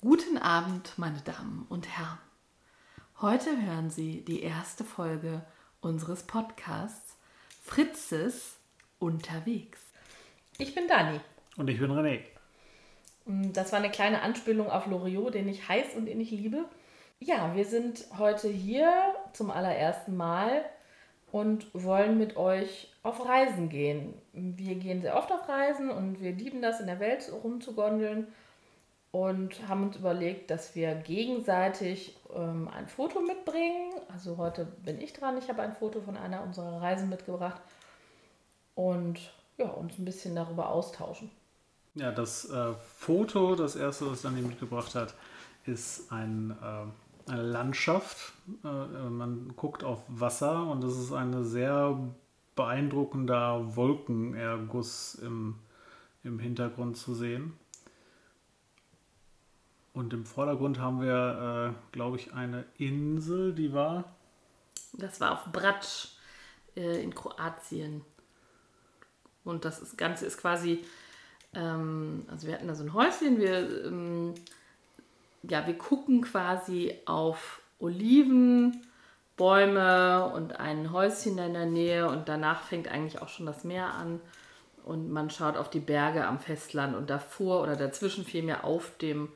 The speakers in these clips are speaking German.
Guten Abend, meine Damen und Herren. Heute hören Sie die erste Folge unseres Podcasts Fritzes unterwegs. Ich bin Dani. Und ich bin René. Das war eine kleine Anspielung auf Loriot, den ich heiß und den ich liebe. Ja, wir sind heute hier zum allerersten Mal und wollen mit euch auf Reisen gehen. Wir gehen sehr oft auf Reisen und wir lieben das, in der Welt rumzugondeln und haben uns überlegt, dass wir gegenseitig ähm, ein Foto mitbringen. Also heute bin ich dran, ich habe ein Foto von einer unserer Reisen mitgebracht und ja, uns ein bisschen darüber austauschen. Ja, das äh, Foto, das erste, was Dani mitgebracht hat, ist ein, äh, eine Landschaft. Äh, äh man guckt auf Wasser und es ist ein sehr beeindruckender Wolkenerguss im, im Hintergrund zu sehen. Und im Vordergrund haben wir, äh, glaube ich, eine Insel, die war. Das war auf Brač äh, in Kroatien. Und das ist, Ganze ist quasi, ähm, also wir hatten da so ein Häuschen, wir, ähm, ja, wir gucken quasi auf Oliven, Bäume und ein Häuschen in der Nähe und danach fängt eigentlich auch schon das Meer an und man schaut auf die Berge am Festland und davor oder dazwischen vielmehr auf dem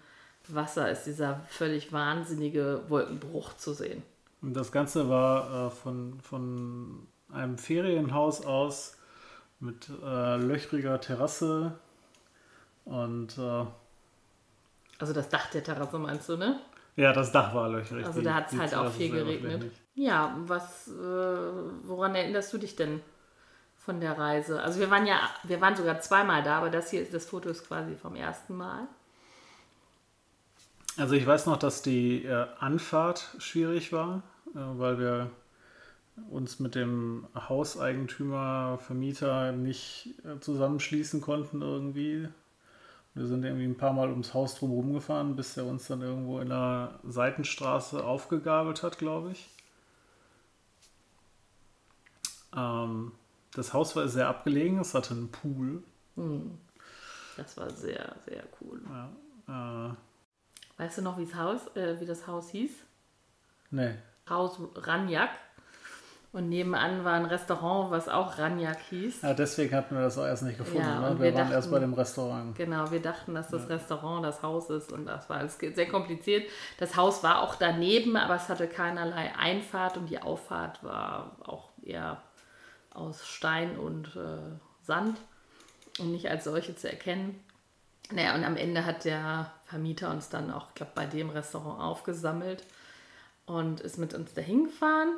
Wasser ist dieser völlig wahnsinnige Wolkenbruch zu sehen. Und das Ganze war äh, von, von einem Ferienhaus aus mit äh, löchriger Terrasse und. Äh, also das Dach der Terrasse meinst du, ne? Ja, das Dach war löchrig. Also da hat es halt auch viel geregnet. Ja, was, äh, woran erinnerst du dich denn von der Reise? Also wir waren ja, wir waren sogar zweimal da, aber das hier ist das Foto ist quasi vom ersten Mal. Also ich weiß noch, dass die äh, Anfahrt schwierig war, äh, weil wir uns mit dem Hauseigentümer, Vermieter nicht äh, zusammenschließen konnten irgendwie. Wir sind irgendwie ein paar Mal ums Haus drumherum gefahren, bis er uns dann irgendwo in der Seitenstraße aufgegabelt hat, glaube ich. Ähm, das Haus war sehr abgelegen, es hatte einen Pool. Hm. Das war sehr, sehr cool. Ja, äh, Weißt du noch, wie das Haus, äh, wie das Haus hieß? Nee. Haus Ranjak. Und nebenan war ein Restaurant, was auch Ranjak hieß. Ja, deswegen hatten wir das auch erst nicht gefunden. Ja, ne? wir, wir, waren dachten, erst bei dem Restaurant. Genau, wir dachten, dass das ja. Restaurant das Haus ist und das war alles sehr kompliziert. Das Haus war auch daneben, aber es hatte keinerlei Einfahrt und die Auffahrt war auch eher aus Stein und äh, Sand und nicht als solche zu erkennen. Naja, und am Ende hat der Vermieter uns dann auch, ich glaube, bei dem Restaurant aufgesammelt und ist mit uns dahin gefahren.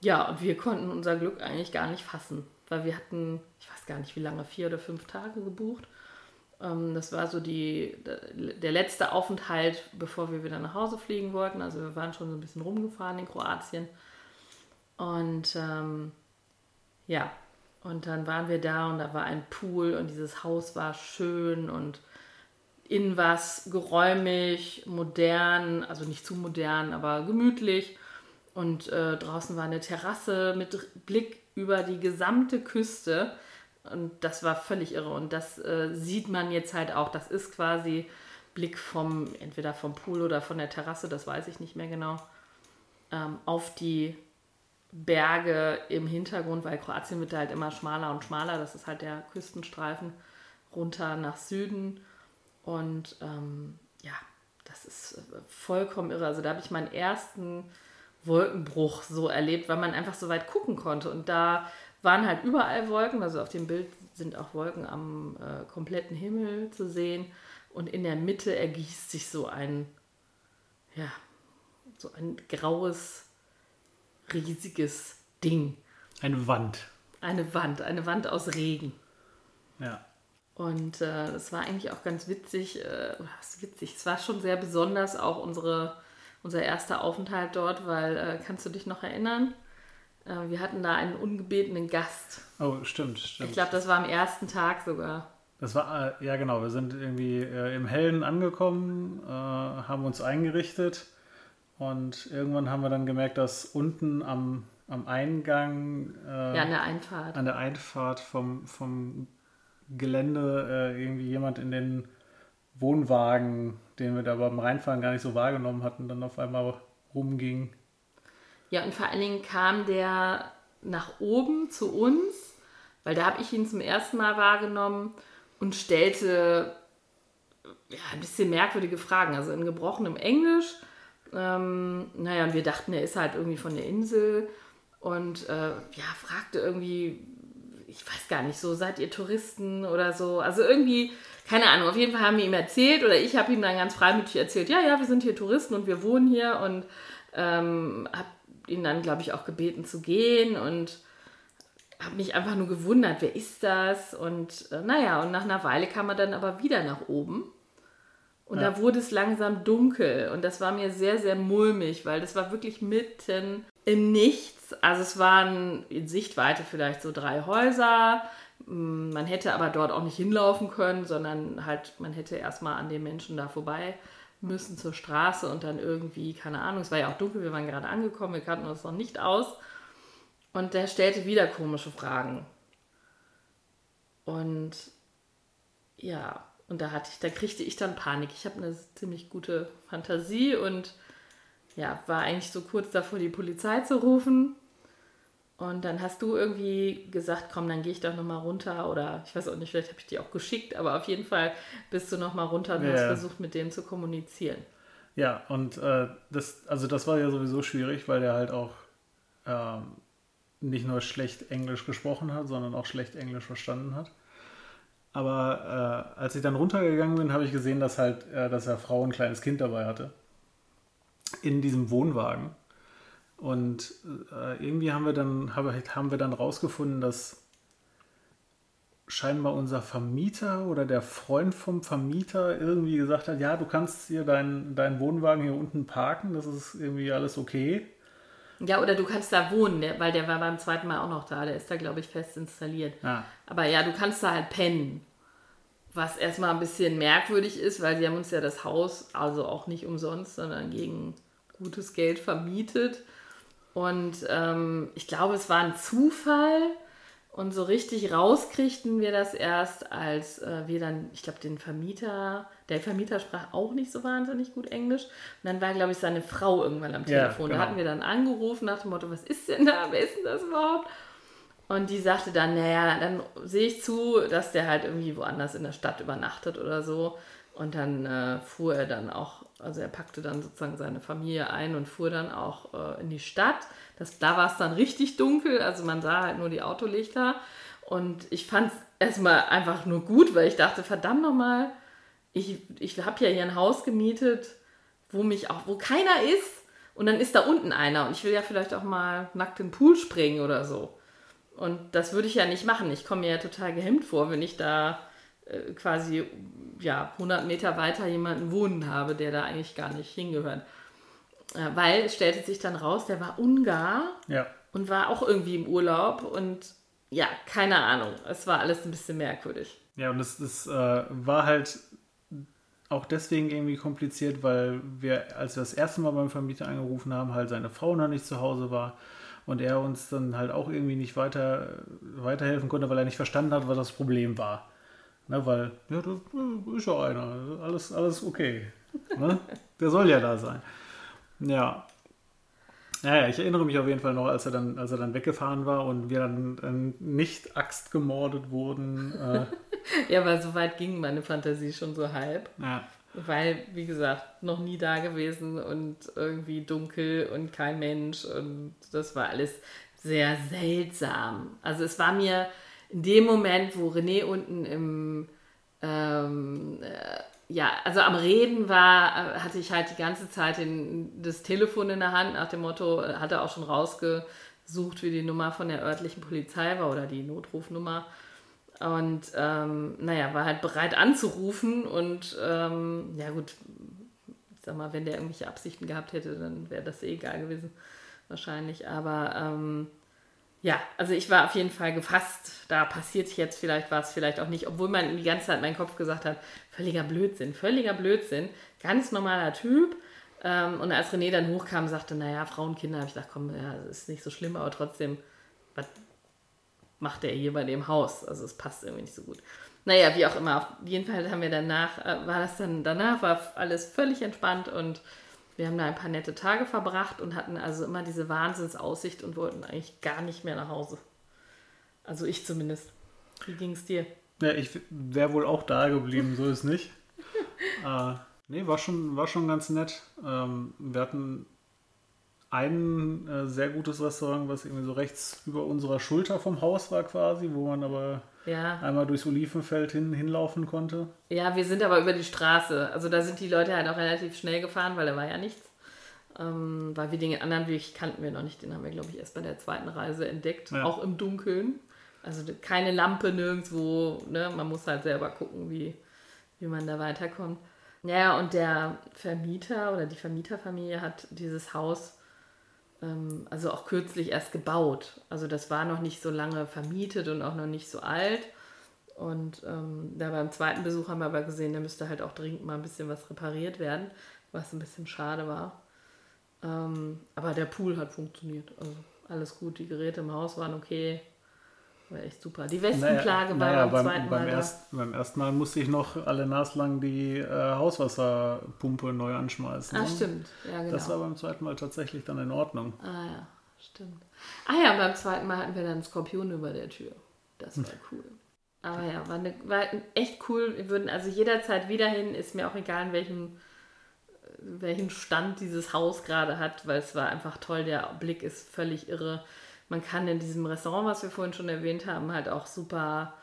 Ja, und wir konnten unser Glück eigentlich gar nicht fassen, weil wir hatten, ich weiß gar nicht wie lange, vier oder fünf Tage gebucht. Ähm, das war so die, der letzte Aufenthalt, bevor wir wieder nach Hause fliegen wollten. Also wir waren schon so ein bisschen rumgefahren in Kroatien. Und ähm, ja, und dann waren wir da und da war ein Pool und dieses Haus war schön und innen war es geräumig, modern, also nicht zu modern, aber gemütlich. Und äh, draußen war eine Terrasse mit Blick über die gesamte Küste. Und das war völlig irre. Und das äh, sieht man jetzt halt auch. Das ist quasi Blick vom, entweder vom Pool oder von der Terrasse, das weiß ich nicht mehr genau, ähm, auf die Berge im Hintergrund, weil Kroatien wird halt immer schmaler und schmaler. Das ist halt der Küstenstreifen runter nach Süden. Und ähm, ja, das ist äh, vollkommen irre. Also da habe ich meinen ersten Wolkenbruch so erlebt, weil man einfach so weit gucken konnte. Und da waren halt überall Wolken. Also auf dem Bild sind auch Wolken am äh, kompletten Himmel zu sehen. Und in der Mitte ergießt sich so ein, ja, so ein graues, riesiges Ding. Eine Wand. Eine Wand, eine Wand aus Regen. Ja. Und äh, das war eigentlich auch ganz witzig, äh, was witzig, es war schon sehr besonders, auch unsere, unser erster Aufenthalt dort, weil, äh, kannst du dich noch erinnern? Äh, wir hatten da einen ungebetenen Gast. Oh, stimmt, stimmt. Ich glaube, das war am ersten Tag sogar. Das war, äh, ja genau, wir sind irgendwie äh, im Hellen angekommen, haben uns eingerichtet und irgendwann haben wir dann gemerkt, dass unten am, am Eingang, ja, an der Einfahrt, an der Einfahrt vom, vom Gelände äh, irgendwie jemand in den Wohnwagen den wir da beim Reinfahren gar nicht so wahrgenommen hatten, dann auf einmal rumging. Ja, und vor allen Dingen kam der nach oben zu uns, weil da habe ich ihn zum ersten Mal wahrgenommen und stellte ja, ein bisschen merkwürdige Fragen, also in gebrochenem Englisch. Ähm, naja, und wir dachten, er ist halt irgendwie von der Insel und äh, ja, fragte irgendwie, ich weiß gar nicht, so seid ihr Touristen oder so. Also irgendwie, keine Ahnung, auf jeden Fall haben wir ihm erzählt oder ich habe ihm dann ganz freimütig erzählt, ja, ja, wir sind hier Touristen und wir wohnen hier und ähm, habe ihn dann, glaube ich, auch gebeten zu gehen und habe mich einfach nur gewundert, wer ist das? Und äh, naja, und nach einer Weile kam er dann aber wieder nach oben. Und ja. da wurde es langsam dunkel. Und das war mir sehr, sehr mulmig, weil das war wirklich mitten im Nichts. Also es waren in Sichtweite vielleicht so drei Häuser. Man hätte aber dort auch nicht hinlaufen können, sondern halt, man hätte erstmal an den Menschen da vorbei müssen zur Straße und dann irgendwie, keine Ahnung, es war ja auch dunkel, wir waren gerade angekommen, wir kannten uns noch nicht aus. Und der stellte wieder komische Fragen. Und ja, und da hatte ich, da kriegte ich dann Panik. Ich habe eine ziemlich gute Fantasie und ja, war eigentlich so kurz davor, die Polizei zu rufen. Und dann hast du irgendwie gesagt, komm, dann gehe ich doch nochmal runter. Oder ich weiß auch nicht, vielleicht habe ich die auch geschickt, aber auf jeden Fall bist du nochmal runter und ja. hast versucht, mit dem zu kommunizieren. Ja, und äh, das, also das war ja sowieso schwierig, weil der halt auch ähm, nicht nur schlecht Englisch gesprochen hat, sondern auch schlecht Englisch verstanden hat. Aber äh, als ich dann runtergegangen bin, habe ich gesehen, dass halt, äh, dass er Frau ein kleines Kind dabei hatte. In diesem Wohnwagen. Und äh, irgendwie haben wir dann, haben wir dann rausgefunden, dass scheinbar unser Vermieter oder der Freund vom Vermieter irgendwie gesagt hat, ja, du kannst hier deinen dein Wohnwagen hier unten parken, das ist irgendwie alles okay. Ja, oder du kannst da wohnen, weil der war beim zweiten Mal auch noch da. Der ist da, glaube ich, fest installiert. Ja. Aber ja, du kannst da halt pennen. Was erstmal ein bisschen merkwürdig ist, weil sie haben uns ja das Haus, also auch nicht umsonst, sondern gegen gutes Geld vermietet. Und ähm, ich glaube, es war ein Zufall, und so richtig rauskriegten wir das erst, als äh, wir dann, ich glaube, den Vermieter, der Vermieter sprach auch nicht so wahnsinnig gut Englisch. Und dann war, glaube ich, seine Frau irgendwann am Telefon. Ja, genau. Da hatten wir dann angerufen nach dem Motto, was ist denn da? Wer ist denn das überhaupt? Und die sagte dann, naja, dann sehe ich zu, dass der halt irgendwie woanders in der Stadt übernachtet oder so. Und dann äh, fuhr er dann auch, also er packte dann sozusagen seine Familie ein und fuhr dann auch äh, in die Stadt. Das, da war es dann richtig dunkel, also man sah halt nur die Autolichter. Und ich fand es erstmal einfach nur gut, weil ich dachte, verdammt nochmal, ich, ich habe ja hier ein Haus gemietet, wo mich auch, wo keiner ist. Und dann ist da unten einer und ich will ja vielleicht auch mal nackt in den Pool springen oder so. Und das würde ich ja nicht machen. Ich komme mir ja total gehemmt vor, wenn ich da äh, quasi ja, 100 Meter weiter jemanden wohnen habe, der da eigentlich gar nicht hingehört. Äh, weil es stellte sich dann raus, der war Ungar ja. und war auch irgendwie im Urlaub und ja, keine Ahnung. Es war alles ein bisschen merkwürdig. Ja, und es, es äh, war halt auch deswegen irgendwie kompliziert, weil wir, als wir das erste Mal beim Vermieter angerufen haben, halt seine Frau noch nicht zu Hause war und er uns dann halt auch irgendwie nicht weiter, weiterhelfen konnte, weil er nicht verstanden hat, was das Problem war. Ne, weil, ja, das ist ja einer, alles, alles okay. Ne? Der soll ja da sein. Ja. Naja, ich erinnere mich auf jeden Fall noch, als er dann, als er dann weggefahren war und wir dann, dann nicht Axt gemordet wurden. Äh. ja, weil so weit ging meine Fantasie schon so halb. Ja. Weil, wie gesagt, noch nie da gewesen und irgendwie dunkel und kein Mensch und das war alles sehr seltsam. Also es war mir in dem Moment, wo René unten im ähm, äh, ja, also am Reden war, äh, hatte ich halt die ganze Zeit den, das Telefon in der Hand nach dem Motto, äh, hatte auch schon rausgesucht, wie die Nummer von der örtlichen Polizei war oder die Notrufnummer. Und ähm, naja, war halt bereit anzurufen und ähm, ja gut, ich sag mal, wenn der irgendwelche Absichten gehabt hätte, dann wäre das eh egal gewesen, wahrscheinlich. Aber ähm, ja, also ich war auf jeden Fall gefasst, da passiert jetzt vielleicht was, vielleicht auch nicht, obwohl man die ganze Zeit mein Kopf gesagt hat, völliger Blödsinn, völliger Blödsinn, ganz normaler Typ. Ähm, und als René dann hochkam, sagte, naja, Frauen, Kinder, habe ich gedacht, komm, ja, ist nicht so schlimm, aber trotzdem, was macht er hier bei dem Haus? Also es passt irgendwie nicht so gut. Naja, wie auch immer. Auf jeden Fall haben wir danach, äh, war das dann, danach war alles völlig entspannt und wir haben da ein paar nette Tage verbracht und hatten also immer diese Wahnsinnsaussicht und wollten eigentlich gar nicht mehr nach Hause. Also ich zumindest. Wie ging es dir? Ja, ich wäre wohl auch da geblieben, so ist nicht. äh, nee, war schon, war schon ganz nett. Ähm, wir hatten ein äh, sehr gutes Restaurant, was irgendwie so rechts über unserer Schulter vom Haus war quasi, wo man aber ja. einmal durchs Olivenfeld hin, hinlaufen konnte. Ja, wir sind aber über die Straße. Also da sind die Leute halt auch relativ schnell gefahren, weil da war ja nichts. Ähm, weil wir den anderen Weg kannten wir noch nicht. Den haben wir, glaube ich, erst bei der zweiten Reise entdeckt. Ja. Auch im Dunkeln. Also keine Lampe nirgendwo. Ne? Man muss halt selber gucken, wie, wie man da weiterkommt. Ja, und der Vermieter oder die Vermieterfamilie hat dieses Haus ähm, also auch kürzlich erst gebaut. Also das war noch nicht so lange vermietet und auch noch nicht so alt. Und ähm, da beim zweiten Besuch haben wir aber gesehen, da müsste halt auch dringend mal ein bisschen was repariert werden, was ein bisschen schade war. Ähm, aber der Pool hat funktioniert. Also alles gut, die Geräte im Haus waren okay. War echt super. Die Wespenplage naja, war naja, beim, zweiten beim Mal. Erst, beim ersten Mal musste ich noch alle naslang die äh, Hauswasserpumpe neu anschmeißen. Ah, stimmt. Ja, genau. Das war beim zweiten Mal tatsächlich dann in Ordnung. Ah ja, stimmt. Ah ja, beim zweiten Mal hatten wir dann einen Skorpion über der Tür. Das war cool. Aber ja, war, eine, war echt cool. Wir würden also jederzeit wieder hin. Ist mir auch egal, in welchem, welchen Stand dieses Haus gerade hat, weil es war einfach toll. Der Blick ist völlig irre man kann in diesem Restaurant, was wir vorhin schon erwähnt haben, halt auch super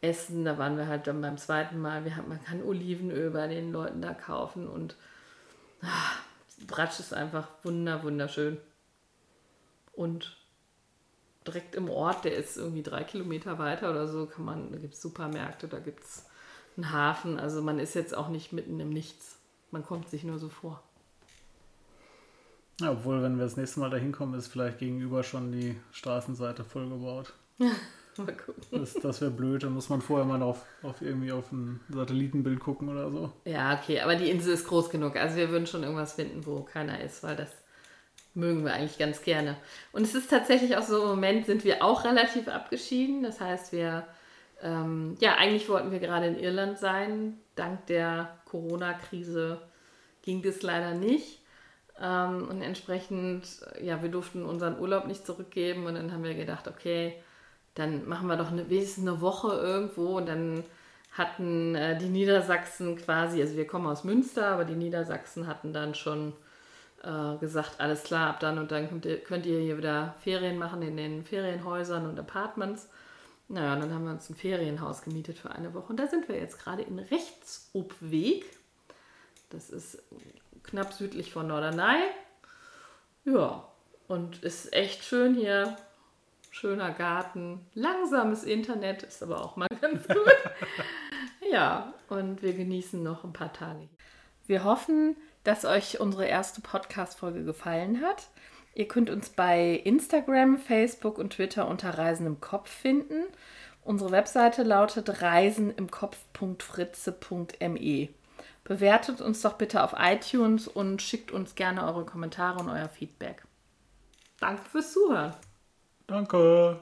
essen. Da waren wir halt dann beim zweiten Mal. Wir haben, man kann Olivenöl bei den Leuten da kaufen und ach, Bratsch ist einfach wunder, wunderschön. Und direkt im Ort, der ist irgendwie drei Kilometer weiter oder so, kann man, da gibt es Supermärkte, da gibt es einen Hafen. Also man ist jetzt auch nicht mitten im Nichts. Man kommt sich nur so vor. Ja, obwohl, wenn wir das nächste Mal da hinkommen, ist vielleicht gegenüber schon die Straßenseite vollgebaut. mal gucken. Das, das wäre blöd, dann muss man vorher mal auf, auf irgendwie auf ein Satellitenbild gucken oder so. Ja, okay, aber die Insel ist groß genug. Also wir würden schon irgendwas finden, wo keiner ist, weil das mögen wir eigentlich ganz gerne. Und es ist tatsächlich auch so, im Moment sind wir auch relativ abgeschieden. Das heißt, wir, ähm, ja, eigentlich wollten wir gerade in Irland sein. Dank der Corona-Krise ging das leider nicht. Ähm, und entsprechend, ja, wir durften unseren Urlaub nicht zurückgeben und dann haben wir gedacht, okay, dann machen wir doch eine, wenigstens eine Woche irgendwo und dann hatten äh, die Niedersachsen quasi, also wir kommen aus Münster, aber die Niedersachsen hatten dann schon äh, gesagt, alles klar, ab dann und dann könnt ihr, könnt ihr hier wieder Ferien machen in den Ferienhäusern und Apartments. Naja, und dann haben wir uns ein Ferienhaus gemietet für eine Woche und da sind wir jetzt gerade in Rechtsobweg. Das ist knapp südlich von Norderney. Ja, und ist echt schön hier. Schöner Garten, langsames Internet ist aber auch mal ganz gut. ja, und wir genießen noch ein paar Tage. Wir hoffen, dass euch unsere erste Podcast-Folge gefallen hat. Ihr könnt uns bei Instagram, Facebook und Twitter unter Reisen im Kopf finden. Unsere Webseite lautet reisenimkopf.fritze.me. Bewertet uns doch bitte auf iTunes und schickt uns gerne eure Kommentare und euer Feedback. Danke fürs Zuhören. Danke.